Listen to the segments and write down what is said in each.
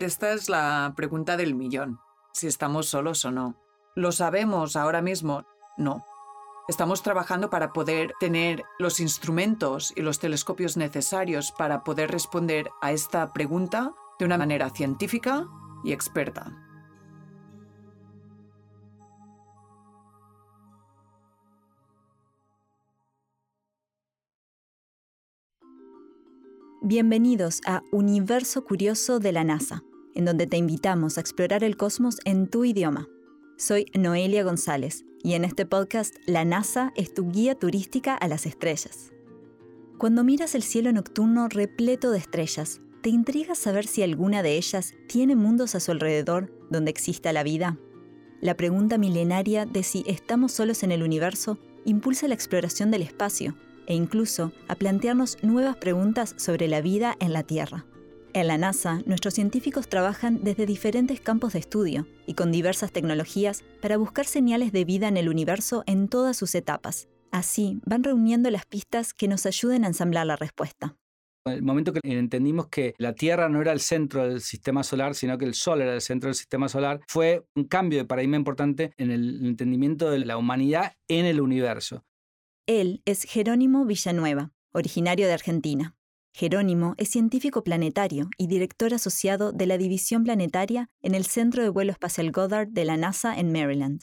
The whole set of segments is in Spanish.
Esta es la pregunta del millón, si estamos solos o no. ¿Lo sabemos ahora mismo? No. Estamos trabajando para poder tener los instrumentos y los telescopios necesarios para poder responder a esta pregunta de una manera científica y experta. Bienvenidos a Universo Curioso de la NASA, en donde te invitamos a explorar el cosmos en tu idioma. Soy Noelia González y en este podcast la NASA es tu guía turística a las estrellas. Cuando miras el cielo nocturno repleto de estrellas, ¿te intriga saber si alguna de ellas tiene mundos a su alrededor donde exista la vida? La pregunta milenaria de si estamos solos en el universo impulsa la exploración del espacio e incluso a plantearnos nuevas preguntas sobre la vida en la Tierra. En la NASA, nuestros científicos trabajan desde diferentes campos de estudio y con diversas tecnologías para buscar señales de vida en el universo en todas sus etapas. Así, van reuniendo las pistas que nos ayuden a ensamblar la respuesta. El momento que entendimos que la Tierra no era el centro del sistema solar, sino que el Sol era el centro del sistema solar, fue un cambio de paradigma importante en el entendimiento de la humanidad en el universo. Él es Jerónimo Villanueva, originario de Argentina. Jerónimo es científico planetario y director asociado de la División Planetaria en el Centro de Vuelo Espacial Goddard de la NASA en Maryland.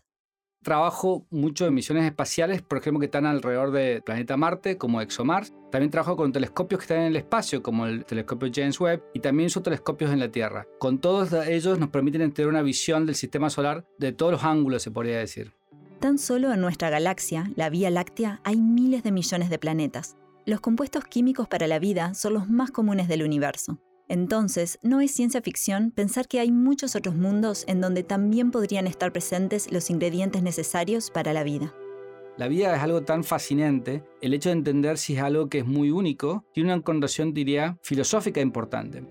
Trabajo mucho en misiones espaciales, por ejemplo, que están alrededor del planeta Marte, como ExoMars. También trabajo con telescopios que están en el espacio, como el telescopio James Webb, y también son telescopios en la Tierra. Con todos ellos nos permiten tener una visión del sistema solar de todos los ángulos, se podría decir. Tan solo en nuestra galaxia, la Vía Láctea, hay miles de millones de planetas. Los compuestos químicos para la vida son los más comunes del universo. Entonces, no es ciencia ficción pensar que hay muchos otros mundos en donde también podrían estar presentes los ingredientes necesarios para la vida. La vida es algo tan fascinante, el hecho de entender si es algo que es muy único, tiene una connotación, diría, filosófica importante.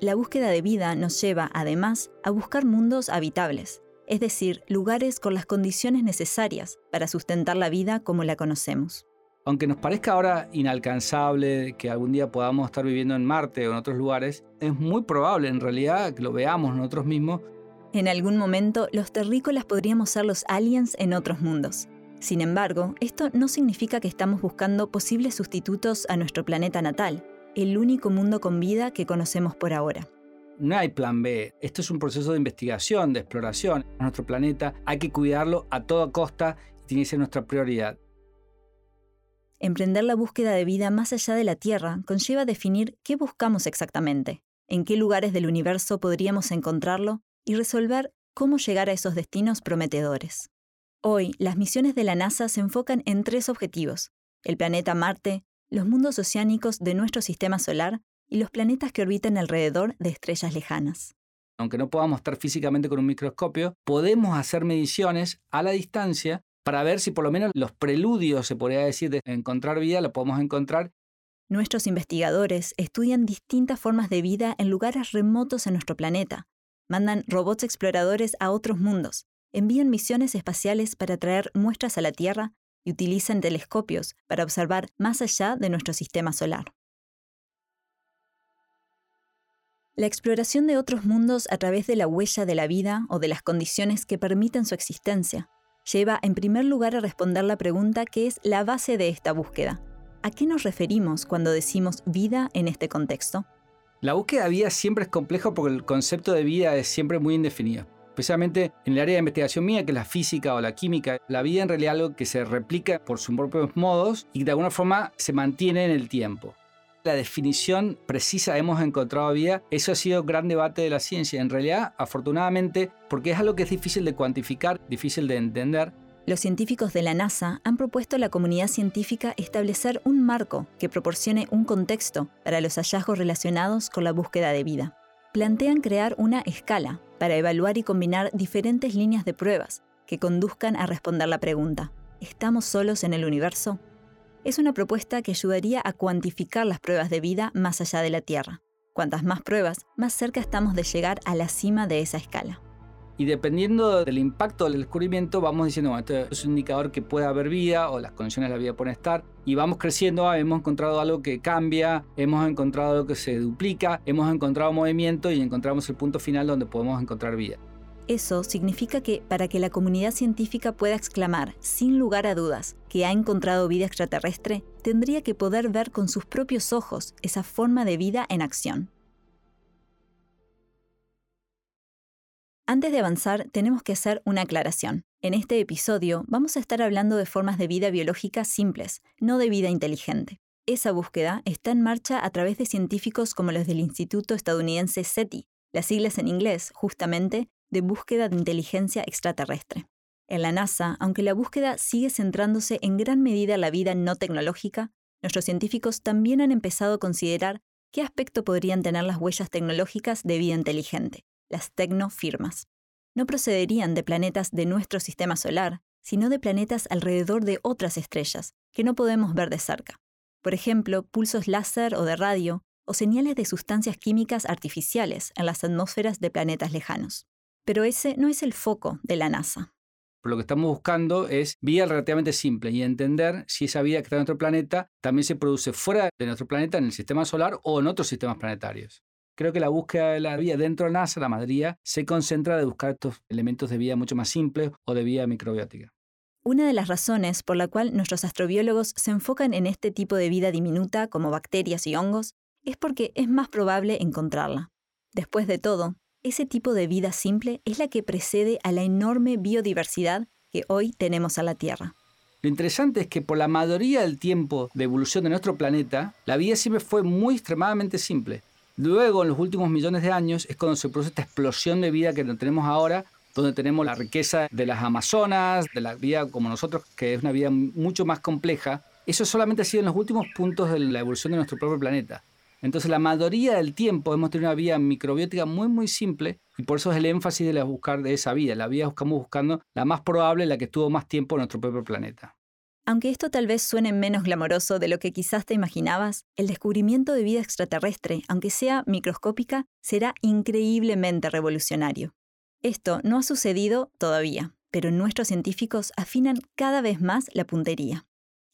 La búsqueda de vida nos lleva, además, a buscar mundos habitables, es decir, lugares con las condiciones necesarias para sustentar la vida como la conocemos. Aunque nos parezca ahora inalcanzable que algún día podamos estar viviendo en Marte o en otros lugares, es muy probable en realidad que lo veamos nosotros mismos. En algún momento, los terrícolas podríamos ser los aliens en otros mundos. Sin embargo, esto no significa que estamos buscando posibles sustitutos a nuestro planeta natal, el único mundo con vida que conocemos por ahora no hay plan B. Esto es un proceso de investigación, de exploración. Nuestro planeta hay que cuidarlo a toda costa y tiene que ser nuestra prioridad. Emprender la búsqueda de vida más allá de la Tierra conlleva definir qué buscamos exactamente, en qué lugares del universo podríamos encontrarlo y resolver cómo llegar a esos destinos prometedores. Hoy, las misiones de la NASA se enfocan en tres objetivos, el planeta Marte, los mundos oceánicos de nuestro sistema solar y los planetas que orbitan alrededor de estrellas lejanas. Aunque no podamos estar físicamente con un microscopio, podemos hacer mediciones a la distancia para ver si por lo menos los preludios, se podría decir, de encontrar vida, lo podemos encontrar. Nuestros investigadores estudian distintas formas de vida en lugares remotos en nuestro planeta. Mandan robots exploradores a otros mundos, envían misiones espaciales para traer muestras a la Tierra y utilizan telescopios para observar más allá de nuestro sistema solar. La exploración de otros mundos a través de la huella de la vida o de las condiciones que permiten su existencia lleva en primer lugar a responder la pregunta que es la base de esta búsqueda. ¿A qué nos referimos cuando decimos vida en este contexto? La búsqueda de vida siempre es compleja porque el concepto de vida es siempre muy indefinido. Especialmente en el área de investigación mía, que es la física o la química, la vida en realidad es algo que se replica por sus propios modos y de alguna forma se mantiene en el tiempo la definición precisa hemos encontrado vida, eso ha sido gran debate de la ciencia. En realidad, afortunadamente, porque es algo que es difícil de cuantificar, difícil de entender. Los científicos de la NASA han propuesto a la comunidad científica establecer un marco que proporcione un contexto para los hallazgos relacionados con la búsqueda de vida. Plantean crear una escala para evaluar y combinar diferentes líneas de pruebas que conduzcan a responder la pregunta, ¿estamos solos en el universo? Es una propuesta que ayudaría a cuantificar las pruebas de vida más allá de la Tierra. Cuantas más pruebas, más cerca estamos de llegar a la cima de esa escala. Y dependiendo del impacto del descubrimiento, vamos diciendo, bueno, esto es un indicador que puede haber vida o las condiciones de la vida pueden estar. y vamos creciendo, ah, hemos encontrado algo que cambia, hemos encontrado algo que se duplica, hemos encontrado movimiento y encontramos el punto final donde podemos encontrar vida. Eso significa que para que la comunidad científica pueda exclamar, sin lugar a dudas, que ha encontrado vida extraterrestre, tendría que poder ver con sus propios ojos esa forma de vida en acción. Antes de avanzar, tenemos que hacer una aclaración. En este episodio vamos a estar hablando de formas de vida biológica simples, no de vida inteligente. Esa búsqueda está en marcha a través de científicos como los del Instituto estadounidense SETI, las siglas en inglés, justamente, de búsqueda de inteligencia extraterrestre. En la NASA, aunque la búsqueda sigue centrándose en gran medida en la vida no tecnológica, nuestros científicos también han empezado a considerar qué aspecto podrían tener las huellas tecnológicas de vida inteligente, las tecnofirmas. No procederían de planetas de nuestro sistema solar, sino de planetas alrededor de otras estrellas, que no podemos ver de cerca. Por ejemplo, pulsos láser o de radio, o señales de sustancias químicas artificiales en las atmósferas de planetas lejanos. Pero ese no es el foco de la NASA. Lo que estamos buscando es vida relativamente simple y entender si esa vida que está en nuestro planeta también se produce fuera de nuestro planeta, en el sistema solar o en otros sistemas planetarios. Creo que la búsqueda de la vida dentro de la NASA, la mayoría, se concentra de buscar estos elementos de vida mucho más simples o de vida microbiótica. Una de las razones por la cual nuestros astrobiólogos se enfocan en este tipo de vida diminuta como bacterias y hongos es porque es más probable encontrarla. Después de todo, ese tipo de vida simple es la que precede a la enorme biodiversidad que hoy tenemos a la Tierra. Lo interesante es que por la mayoría del tiempo de evolución de nuestro planeta, la vida siempre fue muy extremadamente simple. Luego, en los últimos millones de años, es cuando se produce esta explosión de vida que tenemos ahora, donde tenemos la riqueza de las Amazonas, de la vida como nosotros, que es una vida mucho más compleja. Eso solamente ha sido en los últimos puntos de la evolución de nuestro propio planeta. Entonces la mayoría del tiempo hemos tenido una vía microbiótica muy muy simple y por eso es el énfasis de la buscar de esa vida. La vida buscamos buscando la más probable, la que estuvo más tiempo en nuestro propio planeta. Aunque esto tal vez suene menos glamoroso de lo que quizás te imaginabas, el descubrimiento de vida extraterrestre, aunque sea microscópica, será increíblemente revolucionario. Esto no ha sucedido todavía, pero nuestros científicos afinan cada vez más la puntería.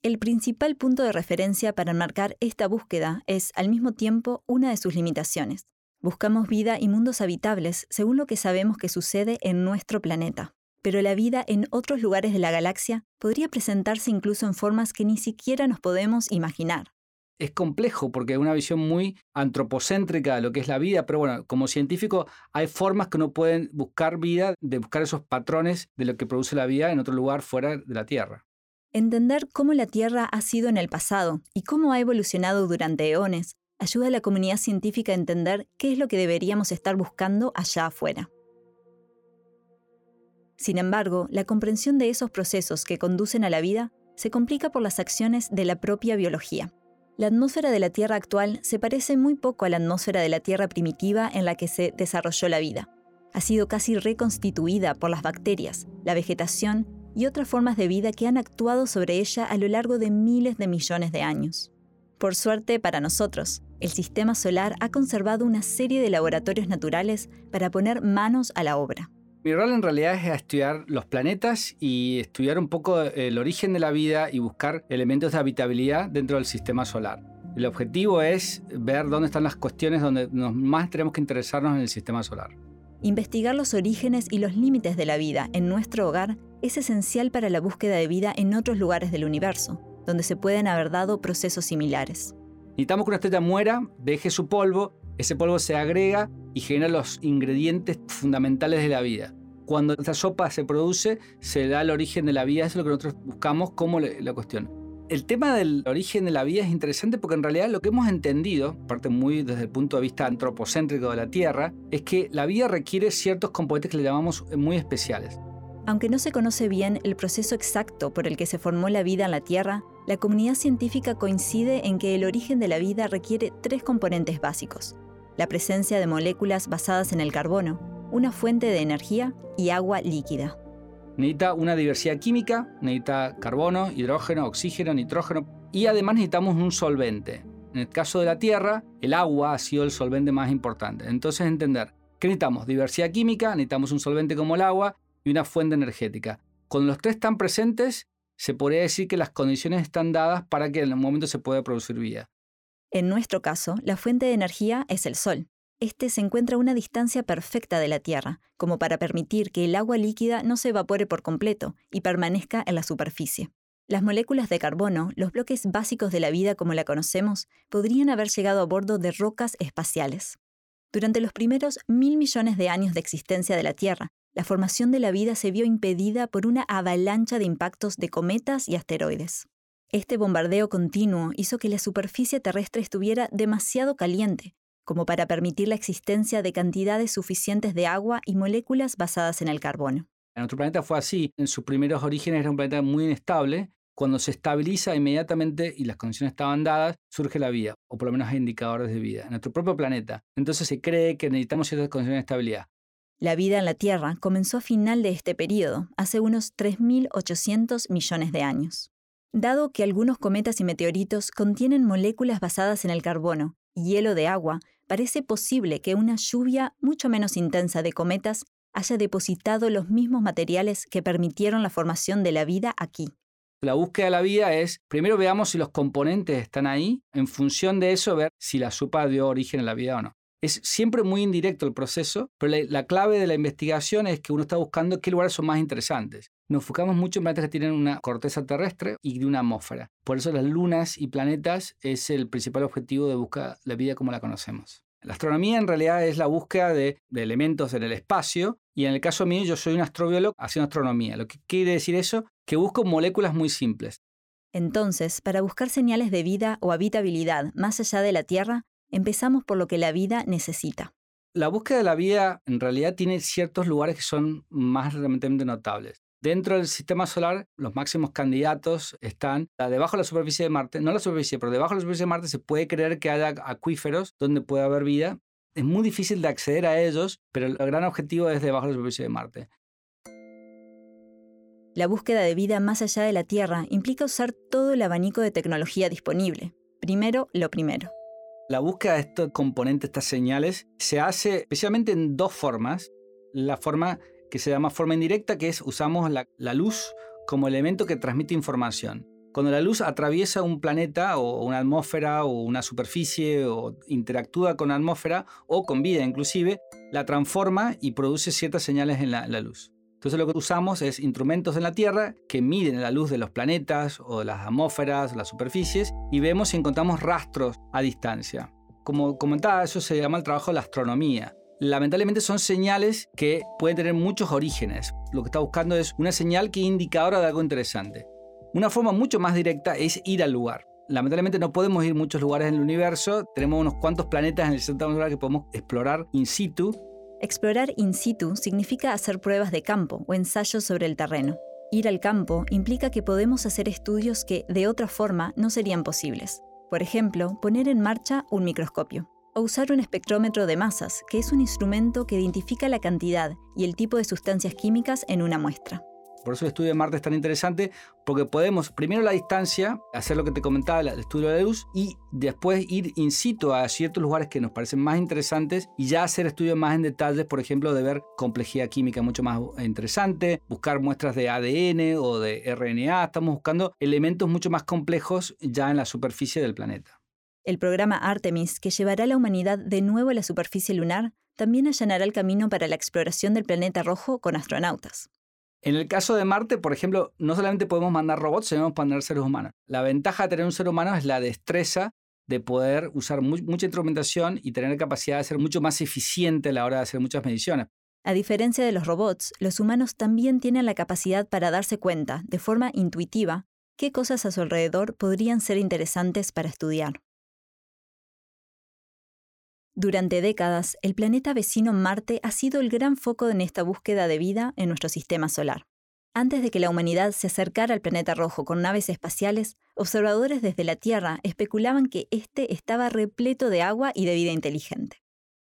El principal punto de referencia para marcar esta búsqueda es, al mismo tiempo, una de sus limitaciones. Buscamos vida y mundos habitables según lo que sabemos que sucede en nuestro planeta. Pero la vida en otros lugares de la galaxia podría presentarse incluso en formas que ni siquiera nos podemos imaginar. Es complejo porque es una visión muy antropocéntrica de lo que es la vida, pero bueno, como científico hay formas que uno puede buscar vida, de buscar esos patrones de lo que produce la vida en otro lugar fuera de la Tierra. Entender cómo la Tierra ha sido en el pasado y cómo ha evolucionado durante eones ayuda a la comunidad científica a entender qué es lo que deberíamos estar buscando allá afuera. Sin embargo, la comprensión de esos procesos que conducen a la vida se complica por las acciones de la propia biología. La atmósfera de la Tierra actual se parece muy poco a la atmósfera de la Tierra primitiva en la que se desarrolló la vida. Ha sido casi reconstituida por las bacterias, la vegetación y otras formas de vida que han actuado sobre ella a lo largo de miles de millones de años. Por suerte para nosotros, el sistema solar ha conservado una serie de laboratorios naturales para poner manos a la obra. Mi rol en realidad es estudiar los planetas y estudiar un poco el origen de la vida y buscar elementos de habitabilidad dentro del sistema solar. El objetivo es ver dónde están las cuestiones donde más tenemos que interesarnos en el sistema solar. Investigar los orígenes y los límites de la vida en nuestro hogar es esencial para la búsqueda de vida en otros lugares del universo, donde se pueden haber dado procesos similares. Necesitamos que una estrella muera, deje su polvo, ese polvo se agrega y genera los ingredientes fundamentales de la vida. Cuando esta sopa se produce, se da el origen de la vida, eso es lo que nosotros buscamos como la cuestión. El tema del origen de la vida es interesante porque en realidad lo que hemos entendido, parte muy desde el punto de vista antropocéntrico de la Tierra, es que la vida requiere ciertos componentes que le llamamos muy especiales. Aunque no se conoce bien el proceso exacto por el que se formó la vida en la Tierra, la comunidad científica coincide en que el origen de la vida requiere tres componentes básicos. La presencia de moléculas basadas en el carbono, una fuente de energía y agua líquida. Necesita una diversidad química, necesita carbono, hidrógeno, oxígeno, nitrógeno y además necesitamos un solvente. En el caso de la Tierra, el agua ha sido el solvente más importante. Entonces entender que necesitamos diversidad química, necesitamos un solvente como el agua y una fuente energética. Cuando los tres están presentes, se podría decir que las condiciones están dadas para que en un momento se pueda producir vida. En nuestro caso, la fuente de energía es el Sol. Este se encuentra a una distancia perfecta de la Tierra, como para permitir que el agua líquida no se evapore por completo y permanezca en la superficie. Las moléculas de carbono, los bloques básicos de la vida como la conocemos, podrían haber llegado a bordo de rocas espaciales. Durante los primeros mil millones de años de existencia de la Tierra, la formación de la vida se vio impedida por una avalancha de impactos de cometas y asteroides. Este bombardeo continuo hizo que la superficie terrestre estuviera demasiado caliente, como para permitir la existencia de cantidades suficientes de agua y moléculas basadas en el carbono. Nuestro planeta fue así. En sus primeros orígenes era un planeta muy inestable. Cuando se estabiliza inmediatamente y las condiciones estaban dadas, surge la vida, o por lo menos hay indicadores de vida, en nuestro propio planeta. Entonces se cree que necesitamos ciertas condiciones de estabilidad. La vida en la Tierra comenzó a final de este periodo, hace unos 3.800 millones de años. Dado que algunos cometas y meteoritos contienen moléculas basadas en el carbono y hielo de agua, parece posible que una lluvia mucho menos intensa de cometas haya depositado los mismos materiales que permitieron la formación de la vida aquí. La búsqueda de la vida es, primero veamos si los componentes están ahí, en función de eso ver si la sopa dio origen a la vida o no. Es siempre muy indirecto el proceso, pero la, clave de la investigación es que uno está buscando qué lugares son más interesantes. Nos enfocamos mucho en planetas que tienen una corteza terrestre y de una atmósfera. Por eso las lunas y planetas es el principal objetivo de buscar la vida como la conocemos. La astronomía en realidad es la búsqueda de, de, elementos en el espacio y en el caso mío yo soy un astrobiólogo haciendo astronomía. Lo que quiere decir eso, que busco moléculas muy simples. Entonces, para buscar señales de vida o habitabilidad más allá de la Tierra, Empezamos por lo que la vida necesita. La búsqueda de la vida en realidad tiene ciertos lugares que son más realmente notables. Dentro del sistema solar, los máximos candidatos están debajo de la superficie de Marte, no la superficie, pero debajo de la superficie de Marte se puede creer que haya acuíferos donde puede haber vida. Es muy difícil de acceder a ellos, pero el gran objetivo es debajo de la superficie de Marte. La búsqueda de vida más allá de la Tierra implica usar todo el abanico de tecnología disponible. Primero, lo primero. La búsqueda de estos componentes, estas señales, se hace especialmente en dos formas. La forma que se llama forma indirecta, que es usamos la, luz como elemento que transmite información. Cuando la luz atraviesa un planeta o una atmósfera o una superficie o interactúa con la atmósfera o con vida inclusive, la transforma y produce ciertas señales en la luz. Entonces lo que usamos es instrumentos en la Tierra que miden la luz de los planetas o de las atmósferas, las superficies, y vemos si encontramos rastros a distancia. Como comentaba, eso se llama el trabajo de la astronomía. Lamentablemente son señales que pueden tener muchos orígenes. Lo que está buscando es una señal que es indicadora de algo interesante. Una forma mucho más directa es ir al lugar. Lamentablemente no podemos ir a muchos lugares en el universo, tenemos unos cuantos planetas en el sistema solar que podemos explorar in situ, Explorar in situ significa hacer pruebas de campo o ensayos sobre el terreno. Ir al campo implica que podemos hacer estudios que, de otra forma, no serían posibles. Por ejemplo, poner en marcha un microscopio. O usar un espectrómetro de masas, que es un instrumento que identifica la cantidad y el tipo de sustancias químicas en una muestra. Por eso el estudio de Marte es tan interesante, porque podemos, primero la distancia, hacer lo que te comentaba, el estudio de luz, y después ir in situ a ciertos lugares que nos parecen más interesantes y ya hacer estudios más en detalle, por ejemplo, de ver complejidad química mucho más interesante, buscar muestras de ADN o de RNA, estamos buscando elementos mucho más complejos ya en la superficie del planeta. El programa Artemis, que llevará a la humanidad de nuevo a la superficie lunar, también allanará el camino para la exploración del planeta rojo con astronautas. En el caso de Marte, por ejemplo, no solamente podemos mandar robots, sino podemos mandar seres humanos. La ventaja de tener un ser humano es la destreza de poder usar mucha instrumentación y tener capacidad de ser mucho más eficiente a la hora de hacer muchas mediciones. A diferencia de los robots, los humanos también tienen la capacidad para darse cuenta, de forma intuitiva, qué cosas a su alrededor podrían ser interesantes para estudiar. Durante décadas, el planeta vecino Marte ha sido el gran foco en esta búsqueda de vida en nuestro sistema solar. Antes de que la humanidad se acercara al planeta rojo con naves espaciales, observadores desde la Tierra especulaban que éste estaba repleto de agua y de vida inteligente.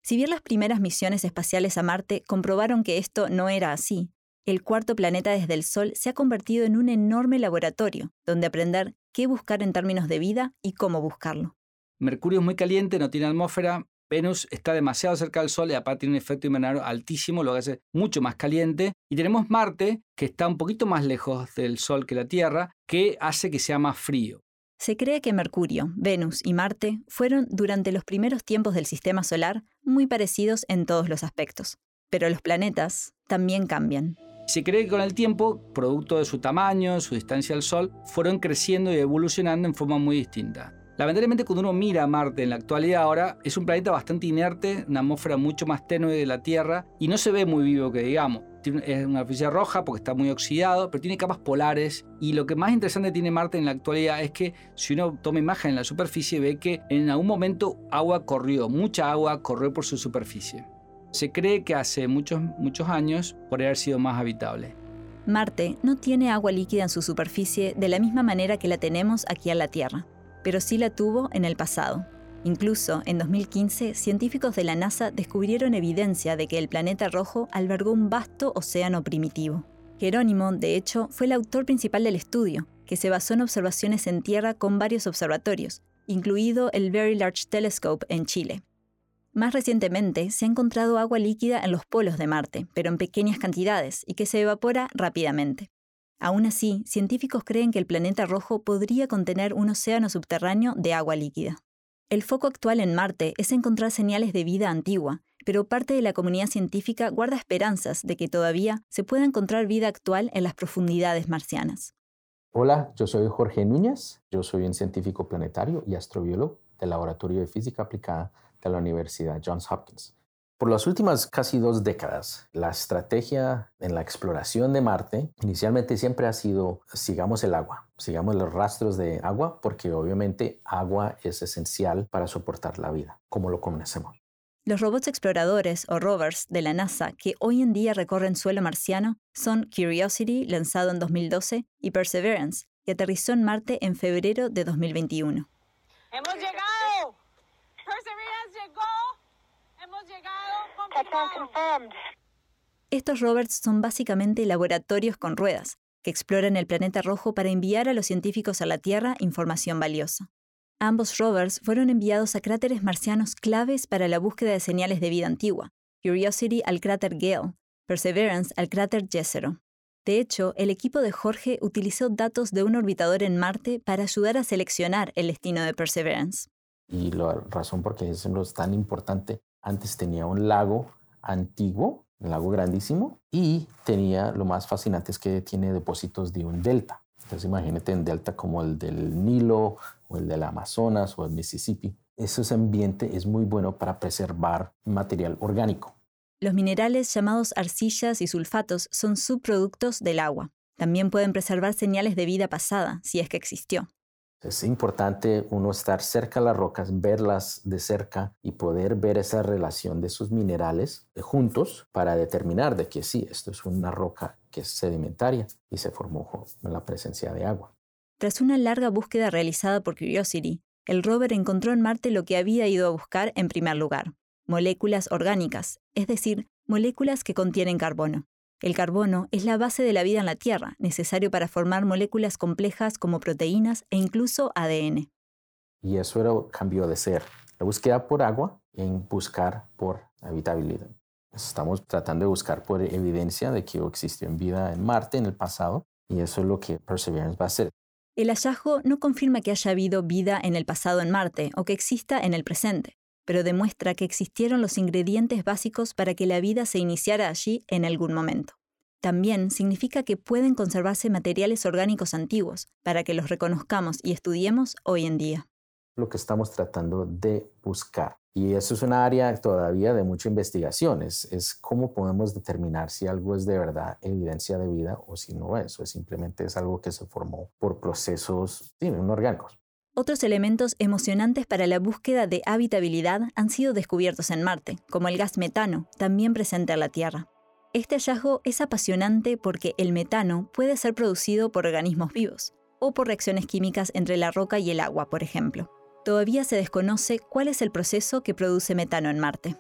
Si bien las primeras misiones espaciales a Marte comprobaron que esto no era así, el cuarto planeta desde el Sol se ha convertido en un enorme laboratorio donde aprender qué buscar en términos de vida y cómo buscarlo. Mercurio es muy caliente, no tiene atmósfera, Venus está demasiado cerca del Sol y aparte tiene un efecto invernadero altísimo, lo que hace mucho más caliente. Y tenemos Marte, que está un poquito más lejos del Sol que la Tierra, que hace que sea más frío. Se cree que Mercurio, Venus y Marte fueron durante los primeros tiempos del sistema solar muy parecidos en todos los aspectos. Pero los planetas también cambian. Se cree que con el tiempo, producto de su tamaño, su distancia al Sol, fueron creciendo y evolucionando en forma muy distinta. Lamentablemente cuando uno mira a Marte en la actualidad ahora, es un planeta bastante inerte, una atmósfera mucho más tenue de la Tierra y no se ve muy vivo que digamos. Es una superficie roja porque está muy oxidado, pero tiene capas polares y lo que más interesante tiene Marte en la actualidad es que si uno toma imagen en la superficie ve que en algún momento agua corrió, mucha agua corrió por su superficie. Se cree que hace muchos, muchos años podría haber sido más habitable. Marte no tiene agua líquida en su superficie de la misma manera que la tenemos aquí en la Tierra pero sí la tuvo en el pasado. Incluso en 2015, científicos de la NASA descubrieron evidencia de que el planeta rojo albergó un vasto océano primitivo. Jerónimo, de hecho, fue el autor principal del estudio, que se basó en observaciones en Tierra con varios observatorios, incluido el Very Large Telescope en Chile. Más recientemente, se ha encontrado agua líquida en los polos de Marte, pero en pequeñas cantidades y que se evapora rápidamente. Aún así, científicos creen que el planeta rojo podría contener un océano subterráneo de agua líquida. El foco actual en Marte es encontrar señales de vida antigua, pero parte de la comunidad científica guarda esperanzas de que todavía se pueda encontrar vida actual en las profundidades marcianas. Hola, yo soy Jorge Núñez, yo soy un científico planetario y astrobiólogo del Laboratorio de Física Aplicada de la Universidad Johns Hopkins. Por las últimas casi dos décadas, la estrategia en la exploración de Marte inicialmente siempre ha sido sigamos el agua, sigamos los rastros de agua, porque obviamente agua es esencial para soportar la vida, como lo conocemos. Los robots exploradores o rovers de la NASA que hoy en día recorren suelo marciano son Curiosity, lanzado en 2012, y Perseverance, que aterrizó en Marte en febrero de 2021. ¡Hemos llegado! ¡Perseverance llegó! ¡Hemos llegado! Estos rovers son básicamente laboratorios con ruedas, que exploran el planeta rojo para enviar a los científicos a la Tierra información valiosa. Ambos rovers fueron enviados a cráteres marcianos claves para la búsqueda de señales de vida antigua, Curiosity al cráter Gale, Perseverance al cráter Jezero. De hecho, el equipo de Jorge utilizó datos de un orbitador en Marte para ayudar a seleccionar el destino de Perseverance. Y la razón por qué es tan importante antes tenía un lago antiguo, un lago grandísimo, y tenía lo más fascinante es que tiene depósitos de un delta. Entonces imagínate un delta como el del Nilo o el del Amazonas o el Mississippi. Ese ambiente es muy bueno para preservar material orgánico. Los minerales llamados arcillas y sulfatos son subproductos del agua. También pueden preservar señales de vida pasada, si es que existió. Es importante uno estar cerca de las rocas, verlas de cerca y poder ver esa relación de sus minerales juntos para determinar de que sí, esto es una roca que es sedimentaria y se formó en la presencia de agua. Tras una larga búsqueda realizada por Curiosity, el rover encontró en Marte lo que había ido a buscar en primer lugar, moléculas orgánicas, es decir, moléculas que contienen carbono. El carbono es la base de la vida en la Tierra, necesario para formar moléculas complejas como proteínas e incluso ADN. Y eso era cambio de ser. La búsqueda por agua en buscar por habitabilidad. Estamos tratando de buscar por evidencia de que existió vida en Marte en el pasado y eso es lo que Perseverance va a hacer. El hallazgo no confirma que haya habido vida en el pasado en Marte o que exista en el presente, pero demuestra que existieron los ingredientes básicos para que la vida se iniciara allí en algún momento. También significa que pueden conservarse materiales orgánicos antiguos para que los reconozcamos y estudiemos hoy en día. Lo que estamos tratando de buscar. Y eso es un área todavía de mucha investigación. Es, cómo podemos determinar si algo es de verdad evidencia de vida o si no es. O simplemente es algo que se formó por procesos sí, orgánicos. Otros elementos emocionantes para la búsqueda de habitabilidad han sido descubiertos en Marte, como el gas metano, también presente en la Tierra. Este hallazgo es apasionante porque el metano puede ser producido por organismos vivos, o por reacciones químicas entre la roca y el agua, por ejemplo. Todavía se desconoce cuál es el proceso que produce metano en Marte.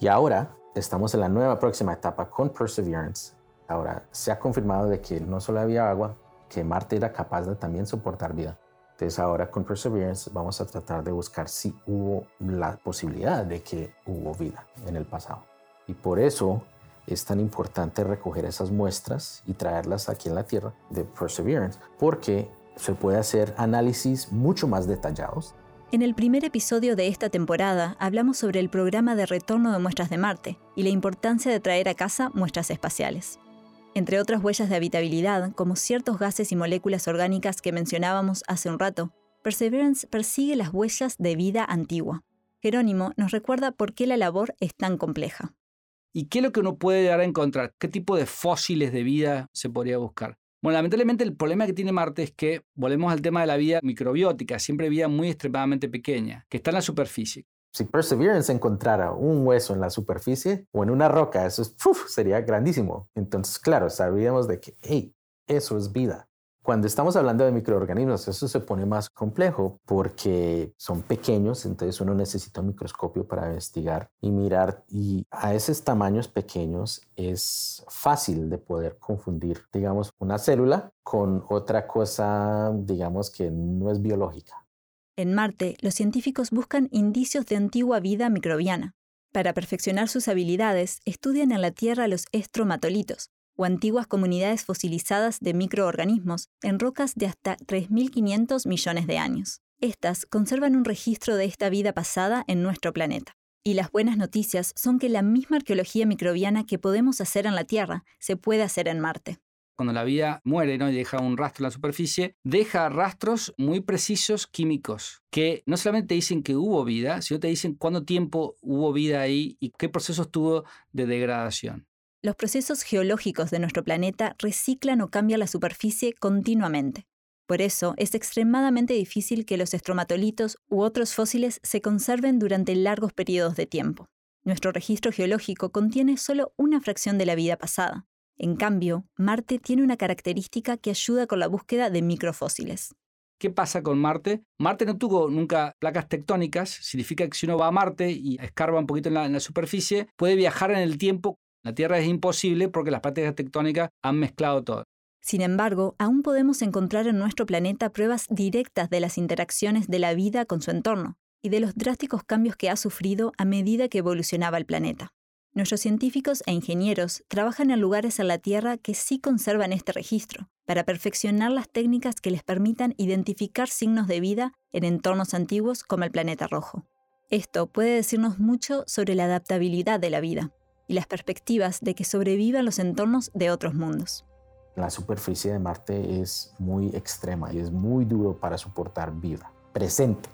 Y ahora estamos en la nueva próxima etapa con Perseverance. Ahora se ha confirmado de que no solo había agua, que Marte era capaz de también soportar vida Entonces ahora con Perseverance vamos a tratar de buscar si hubo la posibilidad de que hubo vida en el pasado. Y por eso es tan importante recoger esas muestras y traerlas aquí en la Tierra de Perseverance, porque se puede hacer análisis mucho más detallados. En el primer episodio de esta temporada hablamos sobre el programa de retorno de muestras de Marte y la importancia de traer a casa muestras espaciales. Entre otras huellas de habitabilidad, como ciertos gases y moléculas orgánicas que mencionábamos hace un rato, Perseverance persigue las huellas de vida antigua. Jerónimo nos recuerda por qué la labor es tan compleja. ¿Y qué es lo que uno puede llegar a encontrar? ¿Qué tipo de fósiles de vida se podría buscar? Bueno, lamentablemente el problema que tiene Marte es que, volvemos al tema de la vida microbiótica, siempre vida muy extremadamente pequeña, que está en la superficie. Si Perseverance encontrara un hueso en la superficie o en una roca, eso sería grandísimo. Entonces, claro, sabríamos de que, hey, eso es vida. Cuando estamos hablando de microorganismos, eso se pone más complejo porque son pequeños, entonces uno necesita un microscopio para investigar y mirar. Y a esos tamaños pequeños es fácil de poder confundir, digamos, una célula con otra cosa, digamos, que no es biológica. En Marte, los científicos buscan indicios de antigua vida microbiana. Para perfeccionar sus habilidades, estudian en la Tierra los estromatolitos, o antiguas comunidades fosilizadas de microorganismos en rocas de hasta 3.500 millones de años. Estas conservan un registro de esta vida pasada en nuestro planeta. Y las buenas noticias son que la misma arqueología microbiana que podemos hacer en la Tierra se puede hacer en Marte cuando la vida muere ¿no? y deja un rastro en la superficie, deja rastros muy precisos químicos que no solamente te dicen que hubo vida, sino te dicen cuánto tiempo hubo vida ahí y qué procesos tuvo de degradación. Los procesos geológicos de nuestro planeta reciclan o cambian la superficie continuamente. Por eso es extremadamente difícil que los estromatolitos u otros fósiles se conserven durante largos periodos de tiempo. Nuestro registro geológico contiene solo una fracción de la vida pasada, en cambio, Marte tiene una característica que ayuda con la búsqueda de microfósiles. ¿Qué pasa con Marte? Marte no tuvo nunca placas tectónicas, significa que si uno va a Marte y escarba un poquito en la, superficie, puede viajar en el tiempo. La Tierra es imposible porque las placas tectónicas han mezclado todo. Sin embargo, aún podemos encontrar en nuestro planeta pruebas directas de las interacciones de la vida con su entorno y de los drásticos cambios que ha sufrido a medida que evolucionaba el planeta. Nuestros científicos e ingenieros trabajan en lugares en la Tierra que sí conservan este registro, para perfeccionar las técnicas que les permitan identificar signos de vida en entornos antiguos como el planeta rojo. Esto puede decirnos mucho sobre la adaptabilidad de la vida y las perspectivas de que sobrevivan los entornos de otros mundos. La superficie de Marte es muy extrema y es muy duro para soportar vida presente.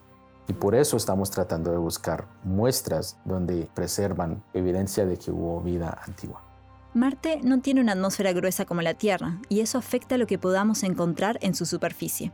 Y por eso estamos tratando de buscar muestras donde preservan evidencia de que hubo vida antigua. Marte no tiene una atmósfera gruesa como la Tierra, y eso afecta lo que podamos encontrar en su superficie.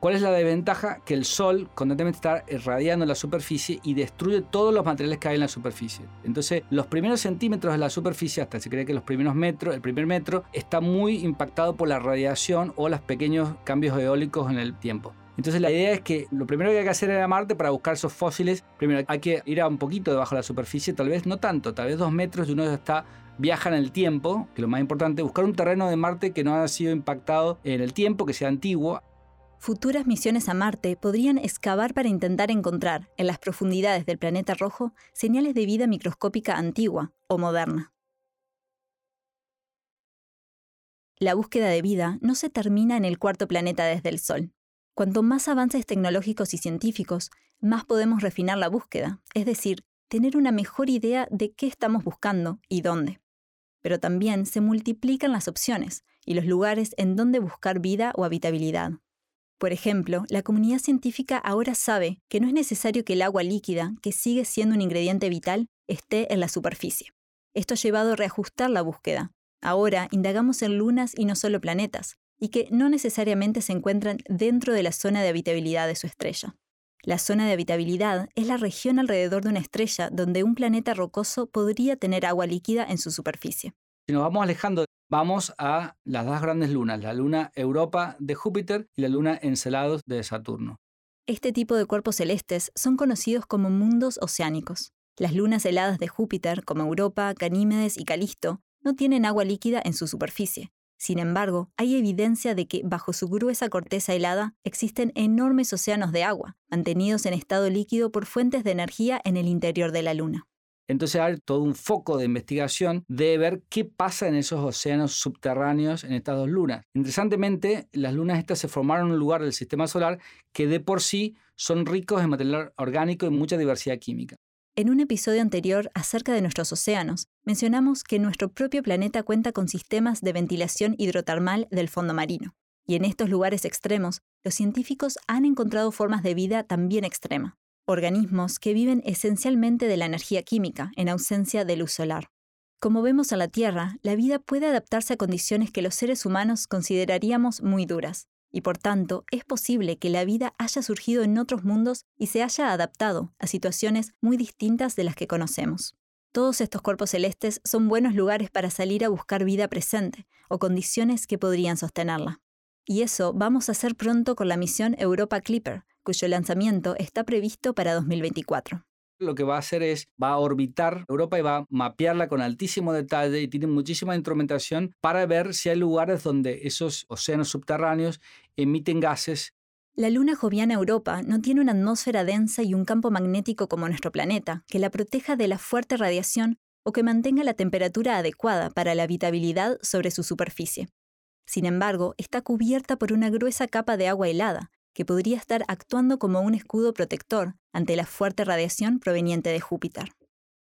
¿Cuál es la desventaja? Que el Sol constantemente está irradiando la superficie y destruye todos los materiales que hay en la superficie. Entonces, los primeros centímetros de la superficie, hasta se cree que los primeros metros, el primer metro, está muy impactado por la radiación o los pequeños cambios eólicos en el tiempo. Entonces la idea es que lo primero que hay que hacer en Marte para buscar esos fósiles, primero hay que ir a un poquito debajo de la superficie, tal vez no tanto, tal vez dos metros y uno está viaja en el tiempo, que lo más importante, buscar un terreno de Marte que no haya sido impactado en el tiempo, que sea antiguo. Futuras misiones a Marte podrían excavar para intentar encontrar, en las profundidades del planeta rojo, señales de vida microscópica antigua o moderna. La búsqueda de vida no se termina en el cuarto planeta desde el Sol. Cuanto más avances tecnológicos y científicos, más podemos refinar la búsqueda, es decir, tener una mejor idea de qué estamos buscando y dónde. Pero también se multiplican las opciones y los lugares en donde buscar vida o habitabilidad. Por ejemplo, la comunidad científica ahora sabe que no es necesario que el agua líquida, que sigue siendo un ingrediente vital, esté en la superficie. Esto ha llevado a reajustar la búsqueda. Ahora indagamos en lunas y no solo planetas, y que no necesariamente se encuentran dentro de la zona de habitabilidad de su estrella. La zona de habitabilidad es la región alrededor de una estrella donde un planeta rocoso podría tener agua líquida en su superficie. Si nos vamos alejando, vamos a las dos grandes lunas, la luna Europa de Júpiter y la luna Encelados de Saturno. Este tipo de cuerpos celestes son conocidos como mundos oceánicos. Las lunas heladas de Júpiter, como Europa, Ganímedes y Calisto, no tienen agua líquida en su superficie, Sin embargo, hay evidencia de que bajo su gruesa corteza helada existen enormes océanos de agua, mantenidos en estado líquido por fuentes de energía en el interior de la Luna. Entonces hay todo un foco de investigación de ver qué pasa en esos océanos subterráneos en estas dos lunas. Interesantemente, las lunas estas se formaron en un lugar del sistema solar que de por sí son ricos en material orgánico y mucha diversidad química. En un episodio anterior acerca de nuestros océanos, mencionamos que nuestro propio planeta cuenta con sistemas de ventilación hidrotermal del fondo marino. Y en estos lugares extremos, los científicos han encontrado formas de vida también extrema, organismos que viven esencialmente de la energía química en ausencia de luz solar. Como vemos en la Tierra, la vida puede adaptarse a condiciones que los seres humanos consideraríamos muy duras, y por tanto es posible que la vida haya surgido en otros mundos y se haya adaptado a situaciones muy distintas de las que conocemos. Todos estos cuerpos celestes son buenos lugares para salir a buscar vida presente o condiciones que podrían sostenerla. Y eso vamos a hacer pronto con la misión Europa Clipper, cuyo lanzamiento está previsto para 2024 lo que va a hacer es, va a orbitar Europa y va a mapearla con altísimo detalle y tiene muchísima instrumentación para ver si hay lugares donde esos océanos subterráneos emiten gases. La luna joviana Europa no tiene una atmósfera densa y un campo magnético como nuestro planeta, que la proteja de la fuerte radiación o que mantenga la temperatura adecuada para la habitabilidad sobre su superficie. Sin embargo, está cubierta por una gruesa capa de agua helada, que podría estar actuando como un escudo protector ante la fuerte radiación proveniente de Júpiter.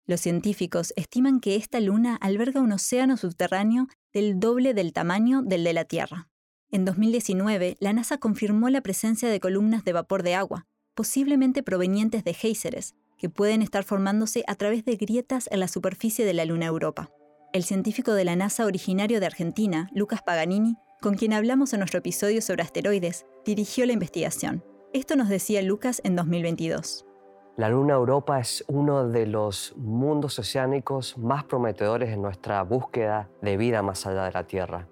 Los científicos estiman que esta luna alberga un océano subterráneo del doble del tamaño del de la Tierra. En 2019, la NASA confirmó la presencia de columnas de vapor de agua, posiblemente provenientes de géiseres, que pueden estar formándose a través de grietas en la superficie de la Luna Europa. El científico de la NASA originario de Argentina, Lucas Paganini, con quien hablamos en nuestro episodio sobre asteroides, dirigió la investigación. Esto nos decía Lucas en 2022. La Luna Europa es uno de los mundos oceánicos más prometedores en nuestra búsqueda de vida más allá de la Tierra.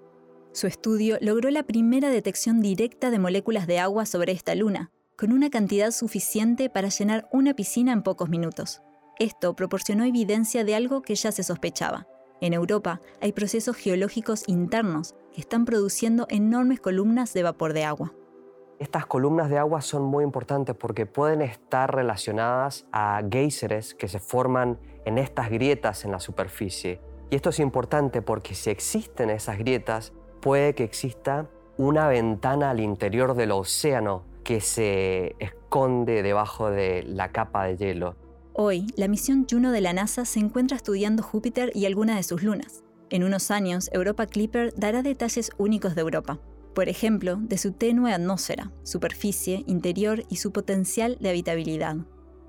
Su estudio logró la primera detección directa de moléculas de agua sobre esta luna, con una cantidad suficiente para llenar una piscina en pocos minutos. Esto proporcionó evidencia de algo que ya se sospechaba. En Europa hay procesos geológicos internos que están produciendo enormes columnas de vapor de agua. Estas columnas de agua son muy importantes porque pueden estar relacionadas a géiseres que se forman en estas grietas en la superficie. Y esto es importante porque si existen esas grietas, puede que exista una ventana al interior del océano que se esconde debajo de la capa de hielo. Hoy, la misión Juno de la NASA se encuentra estudiando Júpiter y algunas de sus lunas. En unos años, Europa Clipper dará detalles únicos de Europa. Por ejemplo, de su tenue atmósfera, superficie, interior y su potencial de habitabilidad.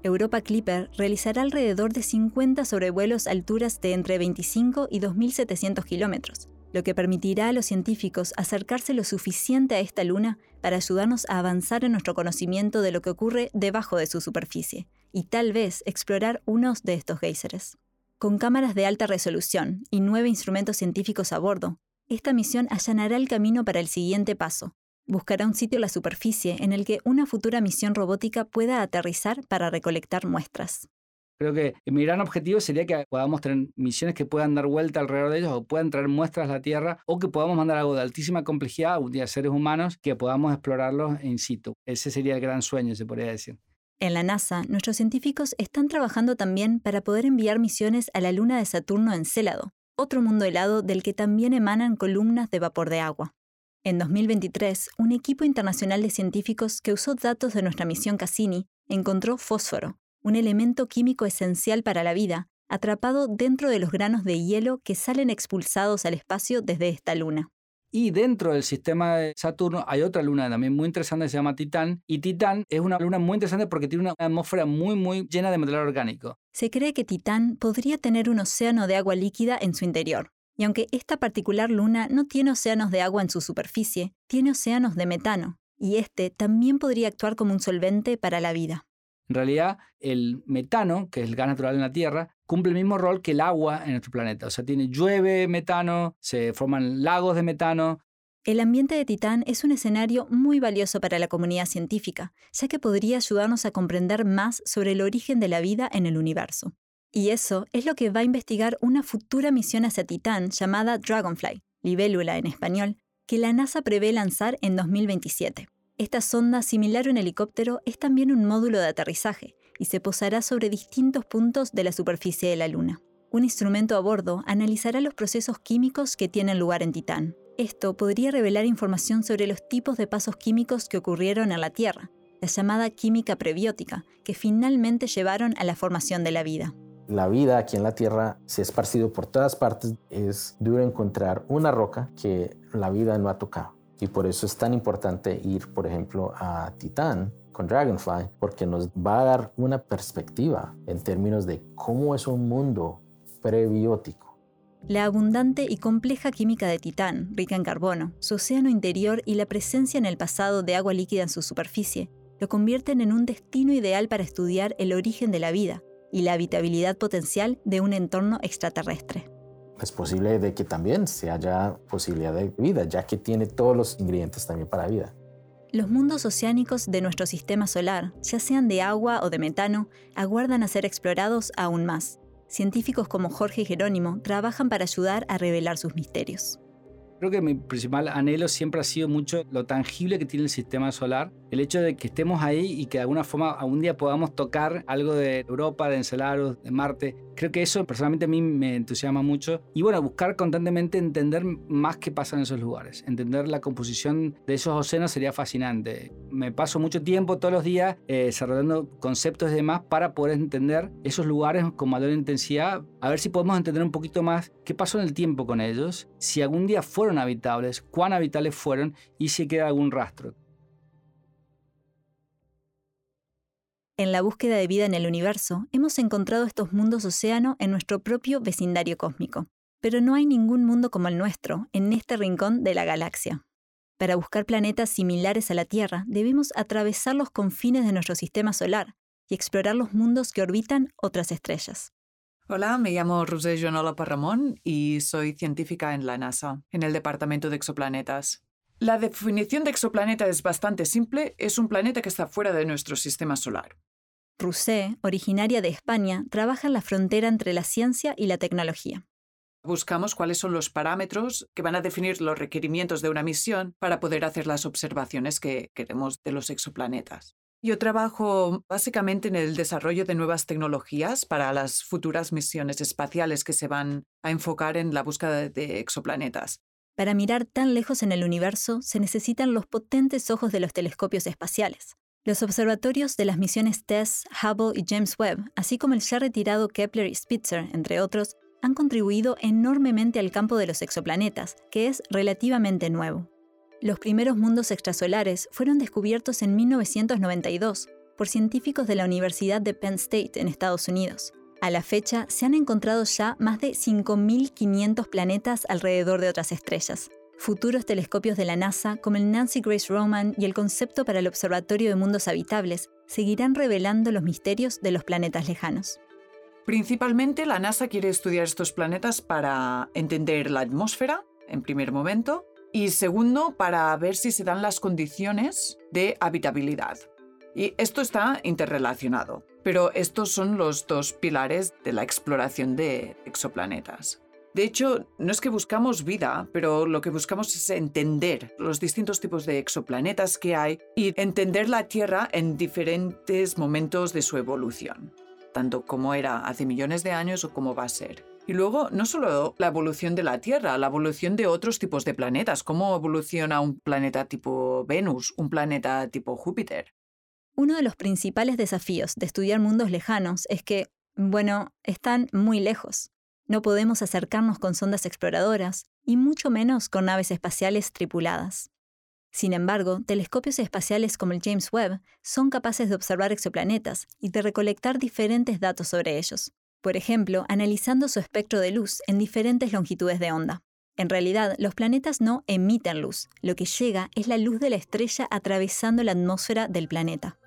Europa Clipper realizará alrededor de 50 sobrevuelos a alturas de entre 25 y 2.700 kilómetros, lo que permitirá a los científicos acercarse lo suficiente a esta luna para ayudarnos a avanzar en nuestro conocimiento de lo que ocurre debajo de su superficie, y tal vez explorar unos de estos géiseres. Con cámaras de alta resolución y nueve instrumentos científicos a bordo, esta misión allanará el camino para el siguiente paso. Buscará un sitio en la superficie en el que una futura misión robótica pueda aterrizar para recolectar muestras. Creo que mi gran objetivo sería que podamos tener misiones que puedan dar vuelta alrededor de ellos o puedan traer muestras a la Tierra o que podamos mandar algo de altísima complejidad a seres humanos que podamos explorarlos in situ. Ese sería el gran sueño, se podría decir. En la NASA, nuestros científicos están trabajando también para poder enviar misiones a la luna de Saturno en Célado, otro mundo helado del que también emanan columnas de vapor de agua. En 2023, un equipo internacional de científicos que usó datos de nuestra misión Cassini encontró fósforo, un elemento químico esencial para la vida, atrapado dentro de los granos de hielo que salen expulsados al espacio desde esta luna. Y dentro del sistema de Saturno hay otra luna también muy interesante que se llama Titán. Y Titán es una luna muy interesante porque tiene una atmósfera muy, muy llena de material orgánico. Se cree que Titán podría tener un océano de agua líquida en su interior. Y aunque esta particular luna no tiene océanos de agua en su superficie, tiene océanos de metano. Y este también podría actuar como un solvente para la vida. En realidad, el metano, que es el gas natural en la Tierra, cumple el mismo rol que el agua en nuestro planeta. O sea, tiene llueve metano, se forman lagos de metano. El ambiente de Titán es un escenario muy valioso para la comunidad científica, ya que podría ayudarnos a comprender más sobre el origen de la vida en el universo. Y eso es lo que va a investigar una futura misión hacia Titán llamada Dragonfly, Libélula en español, que la NASA prevé lanzar en 2027. Esta sonda, similar a un helicóptero, es también un módulo de aterrizaje y se posará sobre distintos puntos de la superficie de la Luna. Un instrumento a bordo analizará los procesos químicos que tienen lugar en Titán. Esto podría revelar información sobre los tipos de pasos químicos que ocurrieron en la Tierra, la llamada química prebiótica, que finalmente llevaron a la formación de la vida. La vida aquí en la Tierra se ha esparcido por todas partes. Es duro encontrar una roca que la vida no ha tocado. Y por eso es tan importante ir, por ejemplo, a Titán con Dragonfly, porque nos va a dar una perspectiva en términos de cómo es un mundo prebiótico. La abundante y compleja química de Titán, rica en carbono, su océano interior y la presencia en el pasado de agua líquida en su superficie, lo convierten en un destino ideal para estudiar el origen de la vida y la habitabilidad potencial de un entorno extraterrestre. Es posible de que también se haya posibilidad de vida, ya que tiene todos los ingredientes también para vida. Los mundos oceánicos de nuestro sistema solar, ya sean de agua o de metano, aguardan a ser explorados aún más. Científicos como Jorge Jerónimo trabajan para ayudar a revelar sus misterios. Creo que mi principal anhelo siempre ha sido mucho lo tangible que tiene el sistema solar el hecho de que estemos ahí y que de alguna forma algún día podamos tocar algo de Europa, de Enceladus, de Marte, creo que eso personalmente a mí me entusiasma mucho. Y bueno, buscar constantemente entender más qué pasa en esos lugares. Entender la composición de esos océanos sería fascinante. Me paso mucho tiempo todos los días eh, desarrollando conceptos y demás para poder entender esos lugares con mayor intensidad, a ver si podemos entender un poquito más qué pasó en el tiempo con ellos, si algún día fueron habitables, cuán habitables fueron y si queda algún rastro. En la búsqueda de vida en el universo, hemos encontrado estos mundos océano en nuestro propio vecindario cósmico. Pero no hay ningún mundo como el nuestro en este rincón de la galaxia. Para buscar planetas similares a la Tierra, debemos atravesar los confines de nuestro sistema solar y explorar los mundos que orbitan otras estrellas. Hola, me llamo Rosé Jonola Parramón y soy científica en la NASA, en el Departamento de Exoplanetas. La definición de exoplaneta es bastante simple, es un planeta que está fuera de nuestro sistema solar. Rousset, originaria de España, trabaja en la frontera entre la ciencia y la tecnología. Buscamos cuáles son los parámetros que van a definir los requerimientos de una misión para poder hacer las observaciones que queremos de los exoplanetas. Yo trabajo básicamente en el desarrollo de nuevas tecnologías para las futuras misiones espaciales que se van a enfocar en la búsqueda de exoplanetas. Para mirar tan lejos en el universo se necesitan los potentes ojos de los telescopios espaciales. Los observatorios de las misiones TESS, Hubble y James Webb, así como el ya retirado Kepler y Spitzer, entre otros, han contribuido enormemente al campo de los exoplanetas, que es relativamente nuevo. Los primeros mundos extrasolares fueron descubiertos en 1992 por científicos de la Universidad de Penn State en Estados Unidos. A la fecha se han encontrado ya más de 5.500 planetas alrededor de otras estrellas, futuros telescopios de la NASA, como el Nancy Grace Roman y el concepto para el Observatorio de Mundos Habitables, seguirán revelando los misterios de los planetas lejanos. Principalmente la NASA quiere estudiar estos planetas para entender la atmósfera, en primer momento, y segundo, para ver si se dan las condiciones de habitabilidad. Y esto está interrelacionado, pero estos son los dos pilares de la exploración de exoplanetas. De hecho, no es que buscamos vida, pero lo que buscamos es entender los distintos tipos de exoplanetas que hay y entender la Tierra en diferentes momentos de su evolución, tanto como era hace millones de años o como va a ser. Y luego, no solo la evolución de la Tierra, la evolución de otros tipos de planetas, cómo evoluciona un planeta tipo Venus, un planeta tipo Júpiter. Uno de los principales desafíos de estudiar mundos lejanos es que, bueno, están muy lejos. No podemos acercarnos con sondas exploradoras y mucho menos con naves espaciales tripuladas. Sin embargo, telescopios espaciales como el James Webb son capaces de observar exoplanetas y de recolectar diferentes datos sobre ellos. Por ejemplo, analizando su espectro de luz en diferentes longitudes de onda. En realidad, los planetas no emiten luz, lo que llega es la luz de la estrella atravesando la atmósfera del planeta.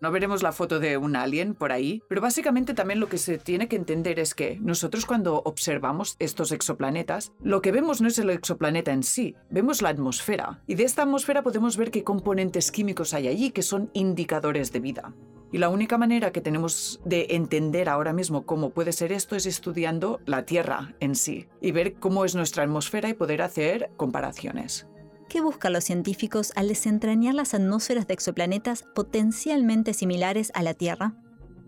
No veremos la foto de un alien por ahí, pero básicamente también lo que se tiene que entender es que nosotros cuando observamos estos exoplanetas, lo que vemos no es el exoplaneta en sí, vemos la atmósfera. Y de esta atmósfera podemos ver qué componentes químicos hay allí que son indicadores de vida. Y la única manera que tenemos de entender ahora mismo cómo puede ser esto es estudiando la Tierra en sí y ver cómo es nuestra atmósfera y poder hacer comparaciones. ¿Qué buscan los científicos al desentrañar las atmósferas de exoplanetas potencialmente similares a la Tierra?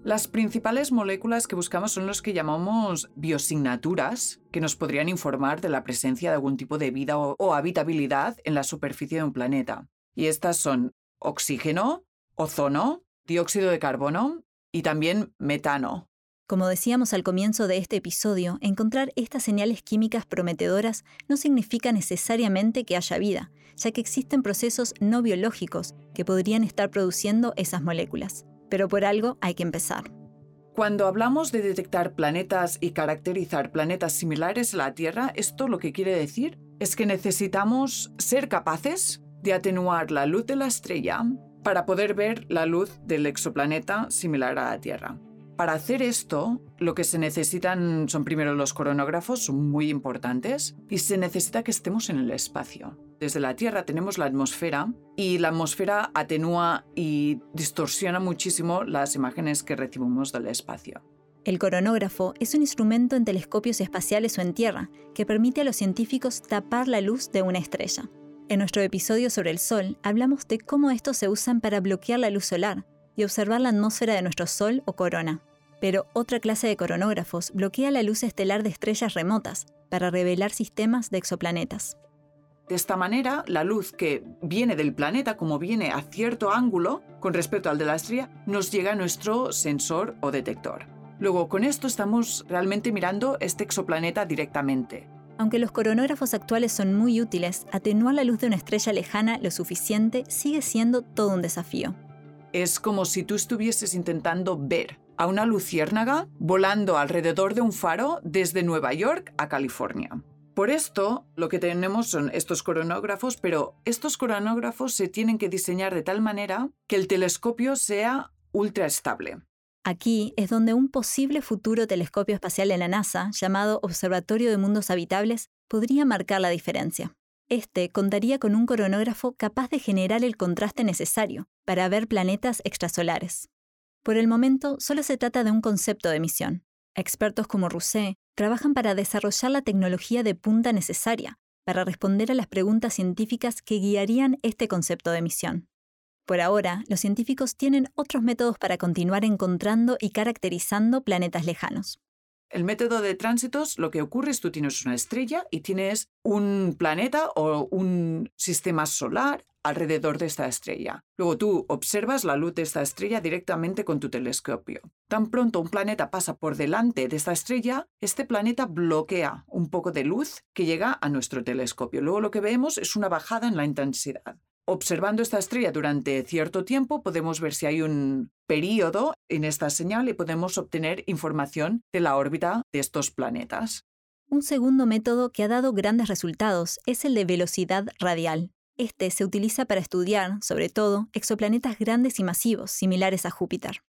Las principales moléculas que buscamos son los que llamamos biosignaturas, que nos podrían informar de la presencia de algún tipo de vida o, habitabilidad en la superficie de un planeta. Y estas son oxígeno, ozono, dióxido de carbono y también metano. Como decíamos al comienzo de este episodio, encontrar estas señales químicas prometedoras no significa necesariamente que haya vida, ya que existen procesos no biológicos que podrían estar produciendo esas moléculas. Pero por algo hay que empezar. Cuando hablamos de detectar planetas y caracterizar planetas similares a la Tierra, esto lo que quiere decir es que necesitamos ser capaces de atenuar la luz de la estrella para poder ver la luz del exoplaneta similar a la Tierra. Para hacer esto, lo que se necesitan son primero los coronógrafos, muy importantes, y se necesita que estemos en el espacio. Desde la Tierra tenemos la atmósfera y la atmósfera atenúa y distorsiona muchísimo las imágenes que recibimos del espacio. El coronógrafo es un instrumento en telescopios espaciales o en tierra que permite a los científicos tapar la luz de una estrella. En nuestro episodio sobre el Sol hablamos de cómo estos se usan para bloquear la luz solar y observar la atmósfera de nuestro Sol o corona. Pero otra clase de coronógrafos bloquea la luz estelar de estrellas remotas para revelar sistemas de exoplanetas. De esta manera, la luz que viene del planeta, como viene a cierto ángulo con respecto al de la estrella, nos llega a nuestro sensor o detector. Luego, con esto estamos realmente mirando este exoplaneta directamente. Aunque los coronógrafos actuales son muy útiles, atenuar la luz de una estrella lejana lo suficiente sigue siendo todo un desafío. Es como si tú estuvieses intentando ver a una luciérnaga volando alrededor de un faro desde Nueva York a California. Por esto, lo que tenemos son estos coronógrafos, pero estos coronógrafos se tienen que diseñar de tal manera que el telescopio sea ultra estable. Aquí es donde un posible futuro telescopio espacial de la NASA, llamado Observatorio de Mundos Habitables, podría marcar la diferencia. Este contaría con un coronógrafo capaz de generar el contraste necesario para ver planetas extrasolares. Por el momento, solo se trata de un concepto de misión. Expertos como Rousset trabajan para desarrollar la tecnología de punta necesaria para responder a las preguntas científicas que guiarían este concepto de misión. Por ahora, los científicos tienen otros métodos para continuar encontrando y caracterizando planetas lejanos. El método de tránsitos, lo que ocurre es tú tienes una estrella y tienes un planeta o un sistema solar alrededor de esta estrella. Luego tú observas la luz de esta estrella directamente con tu telescopio. Tan pronto un planeta pasa por delante de esta estrella, este planeta bloquea un poco de luz que llega a nuestro telescopio. Luego lo que vemos es una bajada en la intensidad. Observando esta estrella durante cierto tiempo podemos ver si hay un periodo en esta señal y podemos obtener información de la órbita de estos planetas. Un segundo método que ha dado grandes resultados es el de velocidad radial. Este se utiliza para estudiar, sobre todo, exoplanetas grandes y masivos, similares a Júpiter.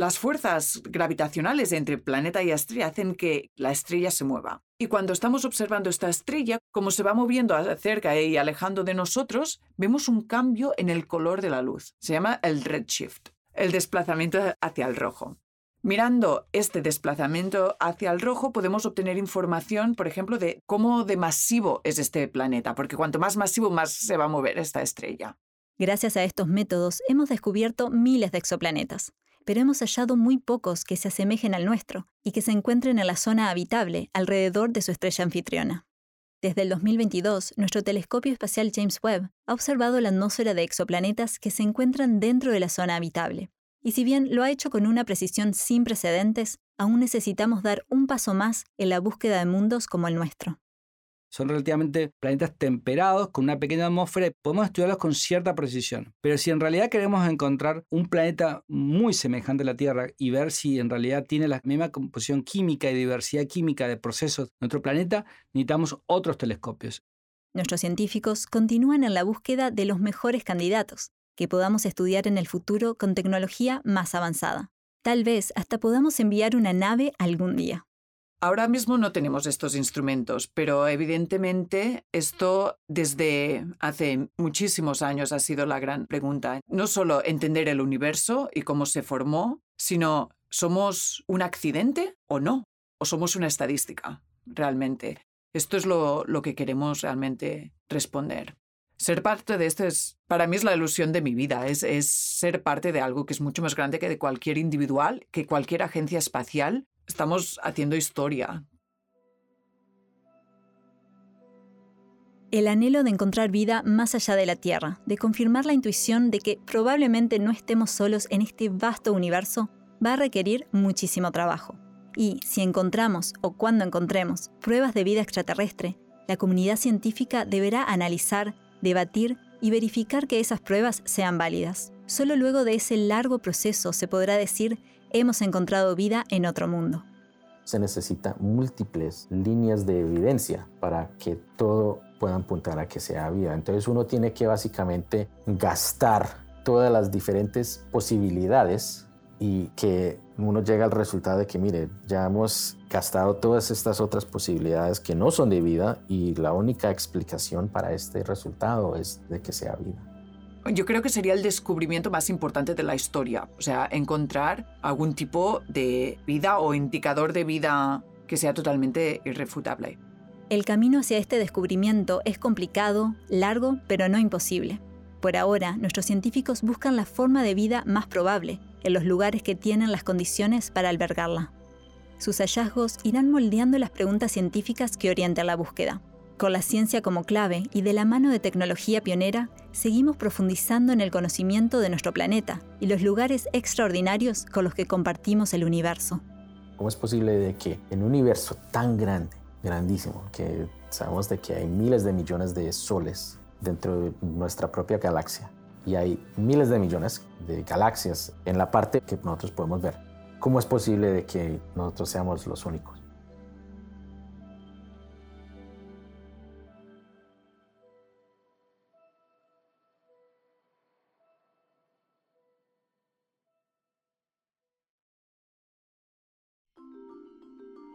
Las fuerzas gravitacionales entre planeta y estrella hacen que la estrella se mueva. Y cuando estamos observando esta estrella, como se va moviendo cerca y alejando de nosotros, vemos un cambio en el color de la luz. Se llama el redshift, el desplazamiento hacia el rojo. Mirando este desplazamiento hacia el rojo podemos obtener información, por ejemplo, de cómo de masivo es este planeta, porque cuanto más masivo, más se va a mover esta estrella. Gracias a estos métodos hemos descubierto miles de exoplanetas pero hemos hallado muy pocos que se asemejen al nuestro y que se encuentren en la zona habitable alrededor de su estrella anfitriona. Desde el 2022, nuestro telescopio espacial James Webb ha observado la atmósfera de exoplanetas que se encuentran dentro de la zona habitable. Y si bien lo ha hecho con una precisión sin precedentes, aún necesitamos dar un paso más en la búsqueda de mundos como el nuestro son relativamente planetas temperados con una pequeña atmósfera y podemos estudiarlos con cierta precisión. Pero si en realidad queremos encontrar un planeta muy semejante a la Tierra y ver si en realidad tiene la misma composición química y diversidad química de procesos de nuestro planeta, necesitamos otros telescopios. Nuestros científicos continúan en la búsqueda de los mejores candidatos que podamos estudiar en el futuro con tecnología más avanzada. Tal vez hasta podamos enviar una nave algún día. Ahora mismo no tenemos estos instrumentos, pero evidentemente esto desde hace muchísimos años ha sido la gran pregunta. No solo entender el universo y cómo se formó, sino ¿somos un accidente o no? ¿O somos una estadística realmente? Esto es lo, que queremos realmente responder. Ser parte de esto es, para mí es la ilusión de mi vida, es, es ser parte de algo que es mucho más grande que de cualquier individual, que cualquier agencia espacial Estamos haciendo historia. El anhelo de encontrar vida más allá de la Tierra, de confirmar la intuición de que probablemente no estemos solos en este vasto universo, va a requerir muchísimo trabajo. Y si encontramos, o cuando encontremos, pruebas de vida extraterrestre, la comunidad científica deberá analizar, debatir y verificar que esas pruebas sean válidas. Solo luego de ese largo proceso se podrá decir hemos encontrado vida en otro mundo. Se necesitan múltiples líneas de evidencia para que todo pueda apuntar a que sea vida. Entonces uno tiene que básicamente gastar todas las diferentes posibilidades y que uno llega al resultado de que, mire, ya hemos gastado todas estas otras posibilidades que no son de vida y la única explicación para este resultado es de que sea vida. Yo creo que sería el descubrimiento más importante de la historia, o sea, encontrar algún tipo de vida o indicador de vida que sea totalmente irrefutable. El camino hacia este descubrimiento es complicado, largo, pero no imposible. Por ahora, nuestros científicos buscan la forma de vida más probable, en los lugares que tienen las condiciones para albergarla. Sus hallazgos irán moldeando las preguntas científicas que orientan la búsqueda. Con la ciencia como clave y de la mano de tecnología pionera, seguimos profundizando en el conocimiento de nuestro planeta y los lugares extraordinarios con los que compartimos el universo. ¿Cómo es posible de que en un universo tan grande, grandísimo, que sabemos de que hay miles de millones de soles dentro de nuestra propia galaxia y hay miles de millones de galaxias en la parte que nosotros podemos ver, ¿cómo es posible de que nosotros seamos los únicos?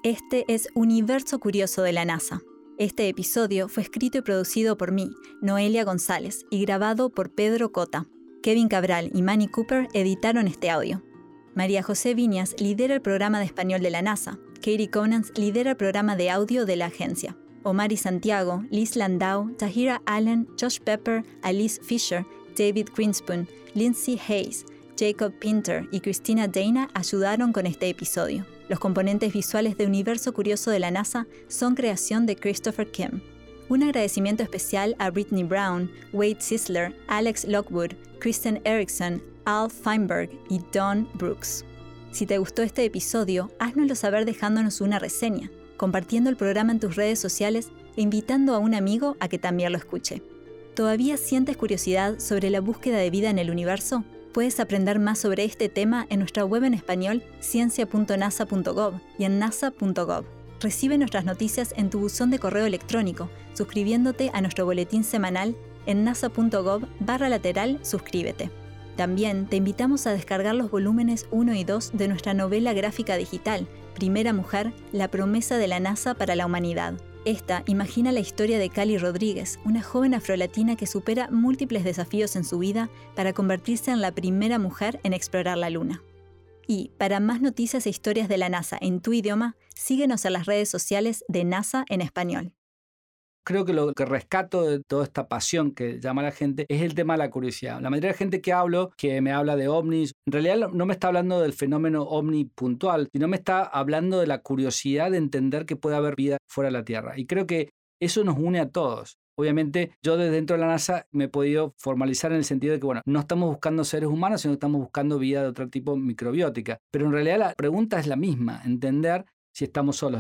Este es Universo Curioso de la NASA. Este episodio fue escrito y producido por mí, Noelia González, y grabado por Pedro Cota. Kevin Cabral y Manny Cooper editaron este audio. María José Viñas lidera el programa de español de la NASA. Katie Conans lidera el programa de audio de la agencia. Omar Santiago, Liz Landau, Tahira Allen, Josh Pepper, Alice Fisher, David Greenspoon, Lindsay Hayes, Jacob Pinter y Christina Dana ayudaron con este episodio. Los componentes visuales de Universo Curioso de la NASA son creación de Christopher Kim. Un agradecimiento especial a Brittany Brown, Wade Sisler, Alex Lockwood, Kristen Erickson, Al Feinberg y Don Brooks. Si te gustó este episodio, háznoslo saber dejándonos una reseña, compartiendo el programa en tus redes sociales e invitando a un amigo a que también lo escuche. ¿Todavía sientes curiosidad sobre la búsqueda de vida en el universo? Puedes aprender más sobre este tema en nuestra web en español ciencia.nasa.gov y en nasa.gov. Recibe nuestras noticias en tu buzón de correo electrónico, suscribiéndote a nuestro boletín semanal en nasa.gov barra lateral suscríbete. También te invitamos a descargar los volúmenes 1 y 2 de nuestra novela gráfica digital, Primera Mujer, la promesa de la NASA para la humanidad. Esta imagina la historia de Cali Rodríguez, una joven afrolatina que supera múltiples desafíos en su vida para convertirse en la primera mujer en explorar la Luna. Y para más noticias e historias de la NASA en tu idioma, síguenos en las redes sociales de NASA en español creo que lo que rescato de toda esta pasión que llama a la gente es el tema de la curiosidad. La mayoría de la gente que hablo, que me habla de ovnis, en realidad no me está hablando del fenómeno ovni puntual, sino me está hablando de la curiosidad de entender que puede haber vida fuera de la Tierra. Y creo que eso nos une a todos. Obviamente, yo desde dentro de la NASA me he podido formalizar en el sentido de que, bueno, no estamos buscando seres humanos, sino que estamos buscando vida de otro tipo microbiótica. Pero en realidad la pregunta es la misma, entender si estamos solos.